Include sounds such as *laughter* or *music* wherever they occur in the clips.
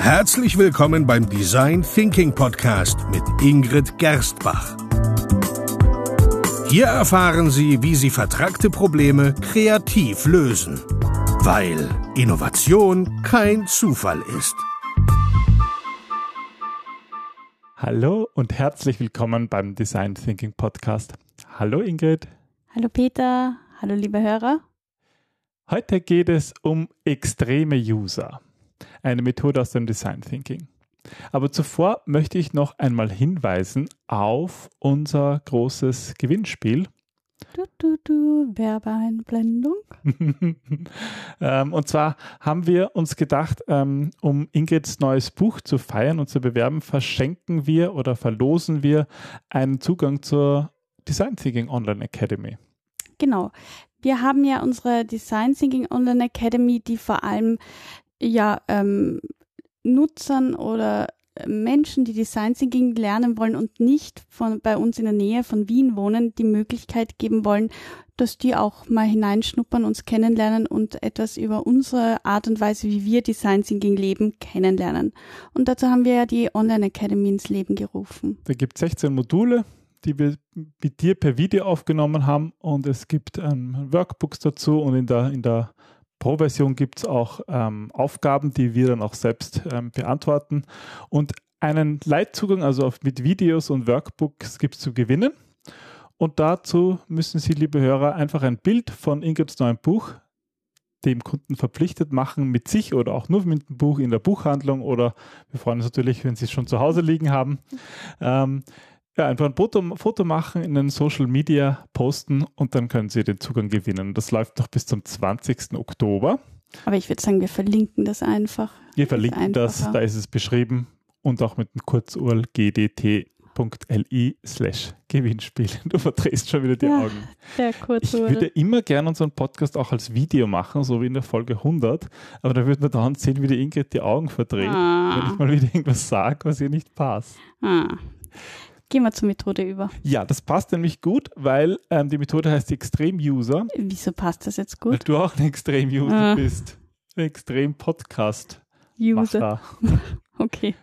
Herzlich willkommen beim Design Thinking Podcast mit Ingrid Gerstbach. Hier erfahren Sie, wie Sie vertragte Probleme kreativ lösen, weil Innovation kein Zufall ist. Hallo und herzlich willkommen beim Design Thinking Podcast. Hallo Ingrid. Hallo Peter. Hallo liebe Hörer. Heute geht es um extreme User, eine Methode aus dem Design Thinking. Aber zuvor möchte ich noch einmal hinweisen auf unser großes Gewinnspiel. Du, du, du, Werbeeinblendung. *laughs* ähm, und zwar haben wir uns gedacht, ähm, um Ingrids neues Buch zu feiern und zu bewerben, verschenken wir oder verlosen wir einen Zugang zur Design Thinking Online Academy. Genau. Wir haben ja unsere Design Thinking Online Academy, die vor allem ja ähm, Nutzern oder Menschen, die Design Thinking lernen wollen und nicht von, bei uns in der Nähe von Wien wohnen, die Möglichkeit geben wollen, dass die auch mal hineinschnuppern, uns kennenlernen und etwas über unsere Art und Weise, wie wir Design Thinking leben, kennenlernen. Und dazu haben wir ja die Online Academy ins Leben gerufen. Da gibt es 16 Module, die wir mit dir per Video aufgenommen haben und es gibt ähm, Workbooks dazu und in der, in der Pro-Version gibt es auch ähm, Aufgaben, die wir dann auch selbst ähm, beantworten und einen Leitzugang, also auf, mit Videos und Workbooks gibt es zu gewinnen. Und dazu müssen Sie, liebe Hörer, einfach ein Bild von Ingrids neuem Buch dem Kunden verpflichtet machen, mit sich oder auch nur mit dem Buch in der Buchhandlung oder wir freuen uns natürlich, wenn Sie es schon zu Hause liegen haben. Ähm, ja, einfach ein Foto, Foto machen, in den Social Media posten und dann können Sie den Zugang gewinnen. Das läuft noch bis zum 20. Oktober. Aber ich würde sagen, wir verlinken das einfach. Wir verlinken das, da ist es beschrieben und auch mit dem Kurzurl gdt.li slash Gewinnspiel. *laughs* Du verdrehst schon wieder die ja, Augen. Der Kurzurl. Ich würde immer gerne unseren Podcast auch als Video machen, so wie in der Folge 100, aber da würde man dann sehen, wie die Ingrid die Augen verdreht, ah. wenn ich mal wieder irgendwas sage, was ihr nicht passt. Ah. Gehen wir zur Methode über. Ja, das passt nämlich gut, weil ähm, die Methode heißt Extrem-User. Wieso passt das jetzt gut? Weil du auch ein Extrem-User ah. bist. Ein Extrem-Podcast-User. *laughs* okay.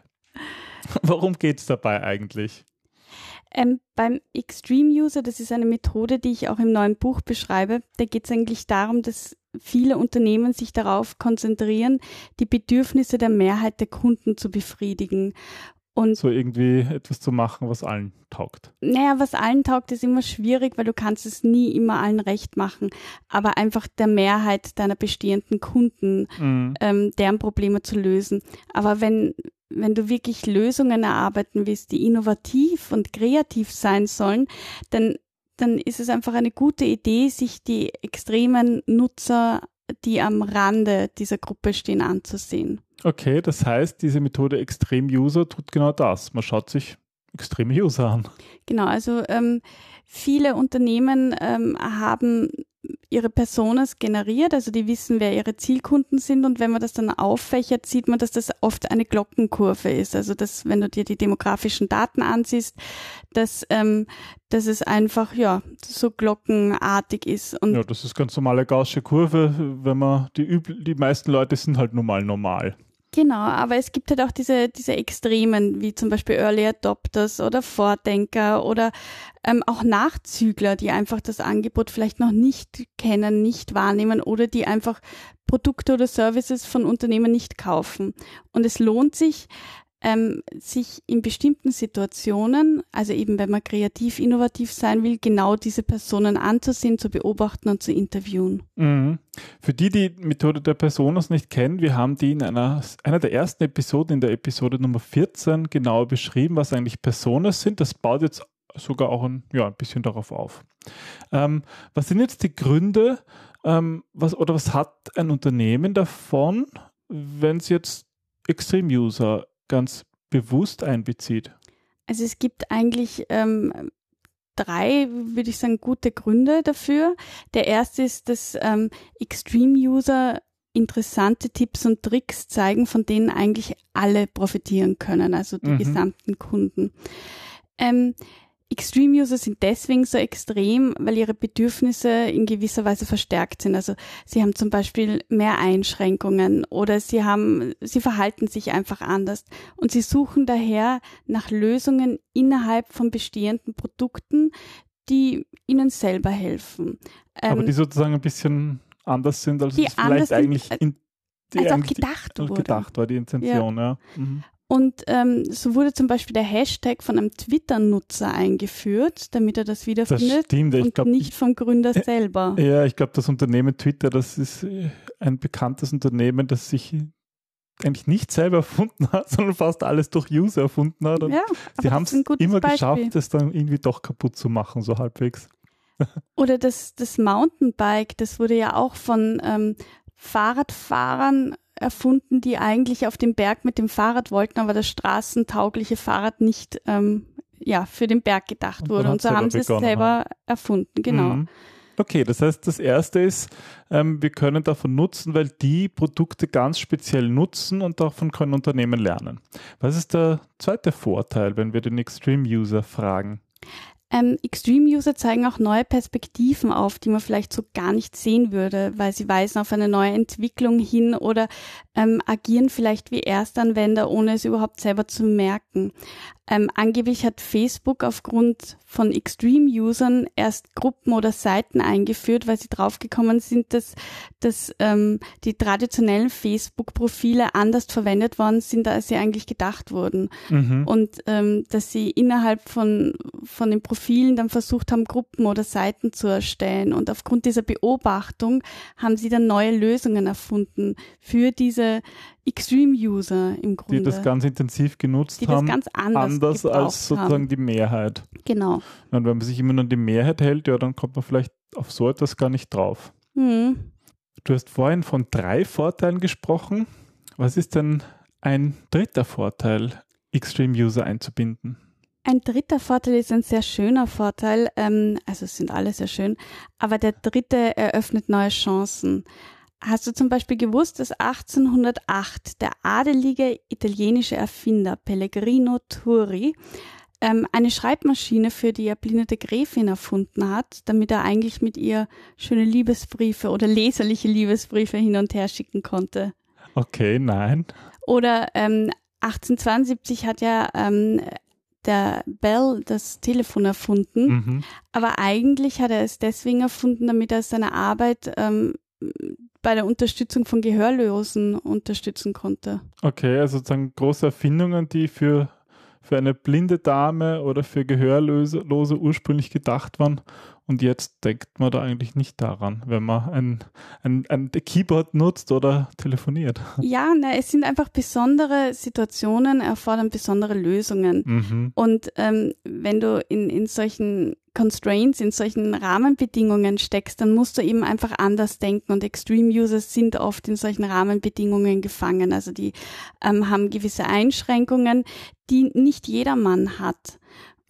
Worum geht es dabei eigentlich? Ähm, beim Extreme User, das ist eine Methode, die ich auch im neuen Buch beschreibe, da geht es eigentlich darum, dass viele Unternehmen sich darauf konzentrieren, die Bedürfnisse der Mehrheit der Kunden zu befriedigen. Und so irgendwie etwas zu machen, was allen taugt. Naja, was allen taugt, ist immer schwierig, weil du kannst es nie immer allen recht machen. Aber einfach der Mehrheit deiner bestehenden Kunden, mhm. ähm, deren Probleme zu lösen. Aber wenn, wenn du wirklich Lösungen erarbeiten willst, die innovativ und kreativ sein sollen, dann, dann ist es einfach eine gute Idee, sich die extremen Nutzer, die am Rande dieser Gruppe stehen, anzusehen. Okay, das heißt, diese Methode Extrem-User tut genau das. Man schaut sich extreme User an. Genau, also ähm, viele Unternehmen ähm, haben ihre Personas generiert, also die wissen, wer ihre Zielkunden sind und wenn man das dann auffächert, sieht man, dass das oft eine Glockenkurve ist. Also dass, wenn du dir die demografischen Daten ansiehst, dass, ähm, dass es einfach ja so glockenartig ist. Und ja, das ist ganz normale gaussische Kurve, wenn man die die meisten Leute sind halt normal normal. Genau, aber es gibt halt auch diese, diese Extremen, wie zum Beispiel Early Adopters oder Vordenker oder ähm, auch Nachzügler, die einfach das Angebot vielleicht noch nicht kennen, nicht wahrnehmen oder die einfach Produkte oder Services von Unternehmen nicht kaufen. Und es lohnt sich, ähm, sich in bestimmten Situationen, also eben wenn man kreativ, innovativ sein will, genau diese Personen anzusehen, zu beobachten und zu interviewen. Mhm. Für die, die Methode der Personas nicht kennen, wir haben die in einer, einer der ersten Episoden, in der Episode Nummer 14, genauer beschrieben, was eigentlich Personas sind. Das baut jetzt sogar auch ein, ja, ein bisschen darauf auf. Ähm, was sind jetzt die Gründe, ähm, was, oder was hat ein Unternehmen davon, wenn es jetzt Extreme-User ganz bewusst einbezieht? Also es gibt eigentlich ähm, drei, würde ich sagen, gute Gründe dafür. Der erste ist, dass ähm, Extreme-User interessante Tipps und Tricks zeigen, von denen eigentlich alle profitieren können, also die mhm. gesamten Kunden. Ähm, Extreme User sind deswegen so extrem, weil ihre Bedürfnisse in gewisser Weise verstärkt sind. Also sie haben zum Beispiel mehr Einschränkungen oder sie haben, sie verhalten sich einfach anders und sie suchen daher nach Lösungen innerhalb von bestehenden Produkten, die ihnen selber helfen. Aber die Ähm, sozusagen ein bisschen anders sind, als die es vielleicht sind, eigentlich äh, in, die als auch gedacht die, wurde. gedacht war, die Intention, ja. Mhm. Und ähm, so wurde zum Beispiel der Hashtag von einem Twitter-Nutzer eingeführt, damit er das Das wiederfindet stimmt, ich und glaube, nicht vom Gründer selber. ja, ich glaube, das Unternehmen Twitter, das ist äh, ein bekanntes Unternehmen, das sich eigentlich nicht selber *laughs* erfunden hat, sondern fast alles durch User erfunden hat. Und ja, sie haben das es immer Beispiel. geschafft, es dann irgendwie doch kaputt zu machen, so halbwegs. *laughs* Oder das, das Mountainbike, das wurde ja auch von ähm, Fahrradfahrern erfunden, die eigentlich auf den Berg mit dem Fahrrad wollten, aber das straßentaugliche Fahrrad nicht ähm, ja, für den Berg gedacht Und wurde. Und so haben sie es selber erfunden, genau. Mhm. Okay, das heißt, das erste ist, ähm, wir können davon nutzen, weil die Produkte ganz speziell nutzen und davon können Unternehmen lernen. Was ist der zweite Vorteil, wenn wir den Extreme User fragen? Ähm, Extreme-User zeigen auch neue Perspektiven auf, die man vielleicht so gar nicht sehen würde, weil sie weisen auf eine neue Entwicklung hin oder ähm, agieren vielleicht wie Erstanwender, ohne es überhaupt selber zu merken. Ähm, angeblich hat Facebook aufgrund von Extreme-Usern erst Gruppen oder Seiten eingeführt, weil sie draufgekommen sind, dass, dass ähm, die traditionellen Facebook-Profile anders verwendet worden sind, als sie eigentlich gedacht wurden Mhm. und ähm, dass sie innerhalb von, von den Profilen dann versucht haben, Gruppen oder Seiten zu erstellen. Und aufgrund dieser Beobachtung haben sie dann neue Lösungen erfunden für diese Extreme-User im die Grunde. das ganz intensiv genutzt die das haben, ganz anders, anders als sozusagen haben. die Mehrheit. Genau. Und wenn man sich immer nur an die Mehrheit hält, ja, dann kommt man vielleicht auf so etwas gar nicht drauf. Hm. Du hast vorhin von drei Vorteilen gesprochen. Was ist denn ein dritter Vorteil, Extreme User einzubinden? Ein dritter Vorteil ist ein sehr schöner Vorteil, ähm, also es sind alle sehr schön, aber der dritte eröffnet neue Chancen. Hast du zum Beispiel gewusst, dass 1808 der adelige italienische Erfinder Pellegrino Turi ähm, eine Schreibmaschine für die erblindete Gräfin erfunden hat, damit er eigentlich mit ihr schöne Liebesbriefe oder leserliche Liebesbriefe hin und her schicken konnte? Okay, nein. Oder ähm, 1872 hat ja ähm, der Bell das Telefon erfunden, Mhm. aber eigentlich hat er es deswegen erfunden, damit er seine Arbeit ähm, bei der Unterstützung von Gehörlosen unterstützen konnte. Okay, also sozusagen große Erfindungen, die für, für eine blinde Dame oder für Gehörlose Lose ursprünglich gedacht waren. Und jetzt denkt man da eigentlich nicht daran, wenn man ein, ein, ein Keyboard nutzt oder telefoniert. *laughs* Ja, na, es sind einfach besondere Situationen, erfordern besondere Lösungen. Mhm. Und ähm, wenn du in, in solchen Constraints, in solchen Rahmenbedingungen steckst, dann musst du eben einfach anders denken. Und Extreme Users sind oft in solchen Rahmenbedingungen gefangen. Also die ähm, haben gewisse Einschränkungen, die nicht jedermann hat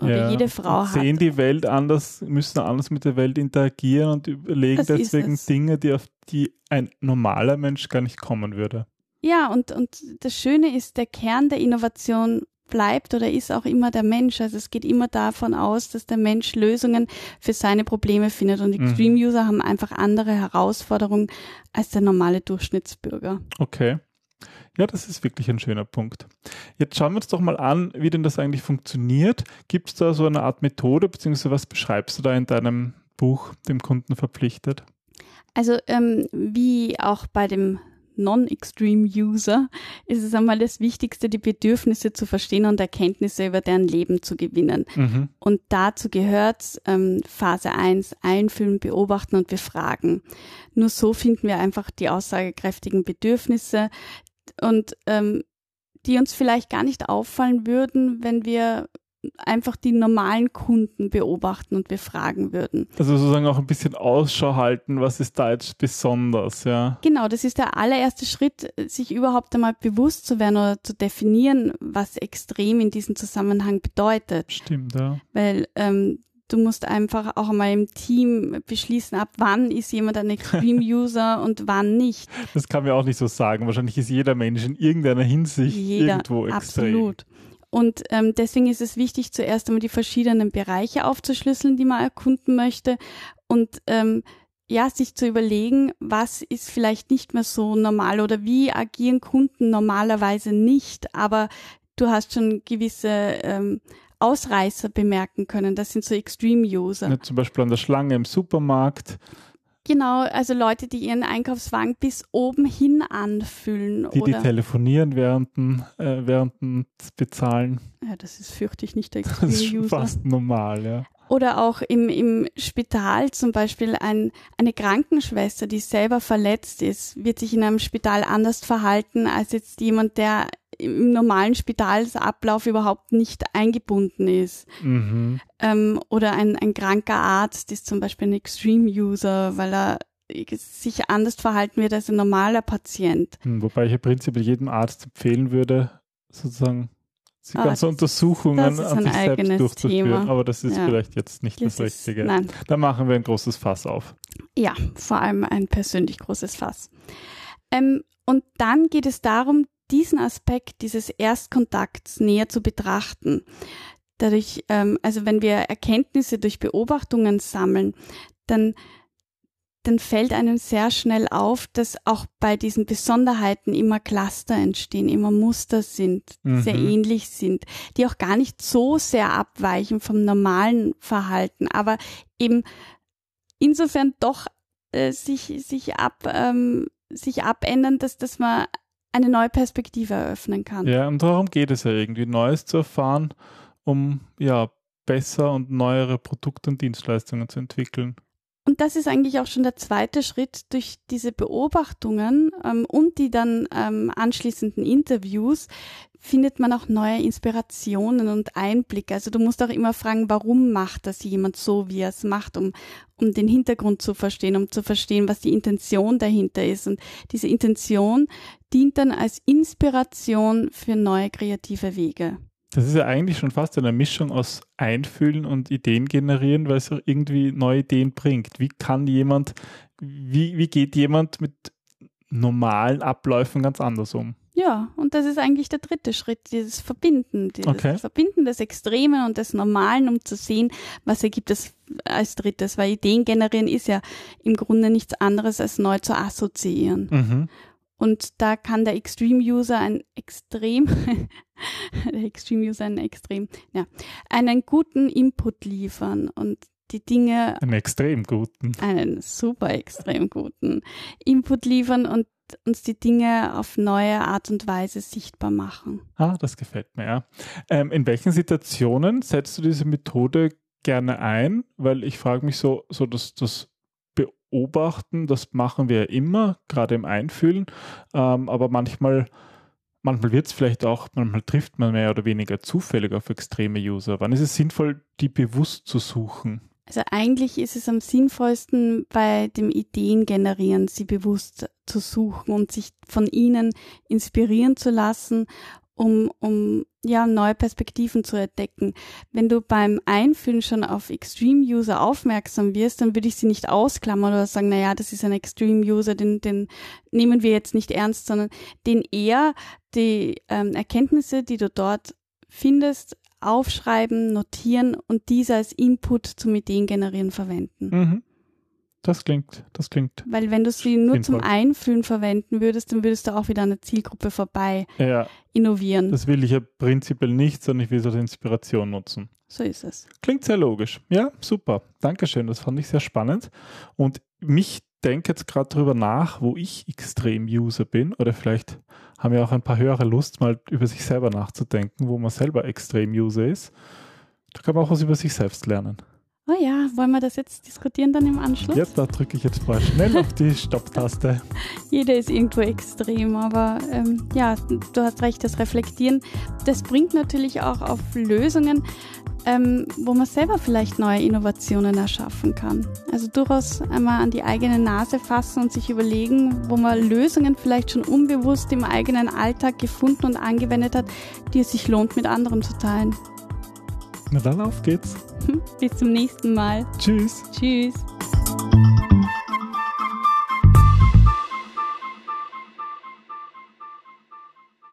oder Ja, jede Frau hat. Sehen die Welt anders, müssen anders mit der Welt interagieren und überlegen Das deswegen es. Dinge, die auf die ein normaler Mensch gar nicht kommen würde. Ja, und, und das Schöne ist, der Kern der Innovation bleibt oder ist auch immer der Mensch. Also es geht immer davon aus, dass der Mensch Lösungen für seine Probleme findet. Und Mhm. Extreme User haben einfach andere Herausforderungen als der normale Durchschnittsbürger. Okay. Ja, das ist wirklich ein schöner Punkt. Jetzt schauen wir uns doch mal an, wie denn das eigentlich funktioniert. Gibt es da so eine Art Methode, beziehungsweise was beschreibst du da in deinem Buch, dem Kunden verpflichtet? Also ähm, wie auch bei dem Non-Extreme-User ist es einmal das Wichtigste, die Bedürfnisse zu verstehen und Erkenntnisse über deren Leben zu gewinnen. Mhm. Und dazu gehört ähm, Phase 1, einfühlen, beobachten und befragen. Nur so finden wir einfach die aussagekräftigen Bedürfnisse und ähm, die uns vielleicht gar nicht auffallen würden, wenn wir einfach die normalen Kunden beobachten und befragen würden. Also sozusagen auch ein bisschen Ausschau halten, was ist da jetzt besonders, ja. Genau, das ist der allererste Schritt, sich überhaupt einmal bewusst zu werden oder zu definieren, was extrem in diesem Zusammenhang bedeutet. Stimmt, ja. Weil ähm, du musst einfach auch einmal im Team beschließen, ab wann ist jemand ein Extreme-User *laughs* und wann nicht. Das kann man auch nicht so sagen. Wahrscheinlich ist jeder Mensch in irgendeiner Hinsicht Jeder, irgendwo extrem. absolut. Und ähm, deswegen ist es wichtig, zuerst einmal die verschiedenen Bereiche aufzuschlüsseln, die man erkunden möchte und ähm, ja, sich zu überlegen, was ist vielleicht nicht mehr so normal oder wie agieren Kunden normalerweise nicht, aber du hast schon gewisse ähm, Ausreißer bemerken können. Das sind so Extreme-User. Ja, zum Beispiel an der Schlange im Supermarkt. Genau, also Leute, die ihren Einkaufswagen bis oben hin anfüllen. Die, oder, die telefonieren während, äh, während Bezahlen. Ja, das ist, fürchte ich, nicht der Das ist schon Extreme-User. fast normal, ja. Oder auch im, im Spital zum Beispiel ein, eine Krankenschwester, die selber verletzt ist, wird sich in einem Spital anders verhalten als jetzt jemand, der im normalen Spitalsablauf überhaupt nicht eingebunden ist. Mhm. Ähm, oder ein, ein kranker Arzt ist zum Beispiel ein Extreme-User, weil er sich anders verhalten wird als ein normaler Patient. Hm, Wobei ich ja prinzipiell jedem Arzt empfehlen würde, sozusagen die Ah, ganze das- Untersuchungen ist an sich selbst durchzuführen. Thema. Aber das ist Ja. vielleicht jetzt nicht das, Das ist- Richtige. Nein, Da machen wir ein großes Fass auf. Ja, vor allem ein persönlich großes Fass. Ähm, und dann geht es darum, diesen Aspekt dieses Erstkontakts näher zu betrachten. Dadurch, ähm, also wenn wir Erkenntnisse durch Beobachtungen sammeln, dann dann fällt einem sehr schnell auf, dass auch bei diesen Besonderheiten immer Cluster entstehen, immer Muster sind, Mhm. sehr ähnlich sind, die auch gar nicht so sehr abweichen vom normalen Verhalten, aber eben insofern doch äh, sich, sich, ab, ähm, sich abändern, dass, dass man eine neue Perspektive eröffnen kann. Ja, und darum geht es ja irgendwie, Neues zu erfahren, um ja besser und neuere Produkte und Dienstleistungen zu entwickeln. Und das ist eigentlich auch schon der zweite Schritt durch diese Beobachtungen ähm, und die dann ähm, anschließenden Interviews findet man auch neue Inspirationen und Einblicke. Also du musst auch immer fragen, warum macht das jemand so, wie er es macht, um, um den Hintergrund zu verstehen, um zu verstehen, was die Intention dahinter ist. Und diese Intention dient dann als Inspiration für neue kreative Wege. Das ist ja eigentlich schon fast eine Mischung aus Einfühlen und Ideen generieren, weil es auch irgendwie neue Ideen bringt. Wie kann jemand, wie, wie geht jemand mit normalen Abläufen ganz anders um? Ja, und das ist eigentlich der dritte Schritt, dieses Verbinden, dieses Okay. Verbinden des Extremen und des Normalen, um zu sehen, was ergibt es als drittes, weil Ideen generieren ist ja im Grunde nichts anderes als neu zu assoziieren. Mhm. Und da kann der Extreme User ein extrem, *laughs* der Extreme User ein extrem, ja, einen guten Input liefern und die Dinge Einen extrem guten. einen super extrem guten Input liefern und uns die Dinge auf neue Art und Weise sichtbar machen. Ah, das gefällt mir, ja. Ähm, in welchen Situationen setzt du diese Methode gerne ein? Weil ich frage mich so, so dass das Beobachten, das machen wir immer, gerade im Einfühlen, ähm, aber manchmal, manchmal wird es vielleicht auch, manchmal trifft man mehr oder weniger zufällig auf extreme User. Wann ist es sinnvoll, die bewusst zu suchen? Also eigentlich ist es am sinnvollsten bei dem Ideen generieren, sie bewusst zu suchen und sich von ihnen inspirieren zu lassen, um, um ja neue Perspektiven zu entdecken. Wenn du beim Einfühlen schon auf Extreme User aufmerksam wirst, dann würde ich sie nicht ausklammern oder sagen, na ja, das ist ein Extreme User, den, den nehmen wir jetzt nicht ernst, sondern den eher die ähm, Erkenntnisse, die du dort findest, aufschreiben, notieren und diese als Input zum Ideengenerieren verwenden. Mhm. Das klingt, das klingt. Weil wenn du sie nur Sinnvoll. zum Einfühlen verwenden würdest, dann würdest du auch wieder an der Zielgruppe vorbei Ja, innovieren. das will ich ja prinzipiell nicht, sondern ich will es als Inspiration nutzen. so ist es. Klingt sehr logisch. Ja, super. Dankeschön. Das fand ich sehr spannend. Und mich denke jetzt gerade darüber nach, wo ich Extrem-User bin. Oder vielleicht haben ja auch ein paar Hörer Lust, mal über sich selber nachzudenken, wo man selber Extrem-User ist. Da kann man auch was über sich selbst lernen. Oh ja, wollen wir das jetzt diskutieren dann im Anschluss? Ja, da drücke ich jetzt mal schnell auf die *laughs* Stopptaste. Jeder ist irgendwo extrem, aber ähm, ja, du hast recht, das Reflektieren, das bringt natürlich auch auf Lösungen, ähm, wo man selber vielleicht neue Innovationen erschaffen kann. Also durchaus einmal an die eigene Nase fassen und sich überlegen, wo man Lösungen vielleicht schon unbewusst im eigenen Alltag gefunden und angewendet hat, die es sich lohnt, mit anderen zu teilen. Na dann, auf geht's. Bis zum nächsten Mal. Tschüss. Tschüss.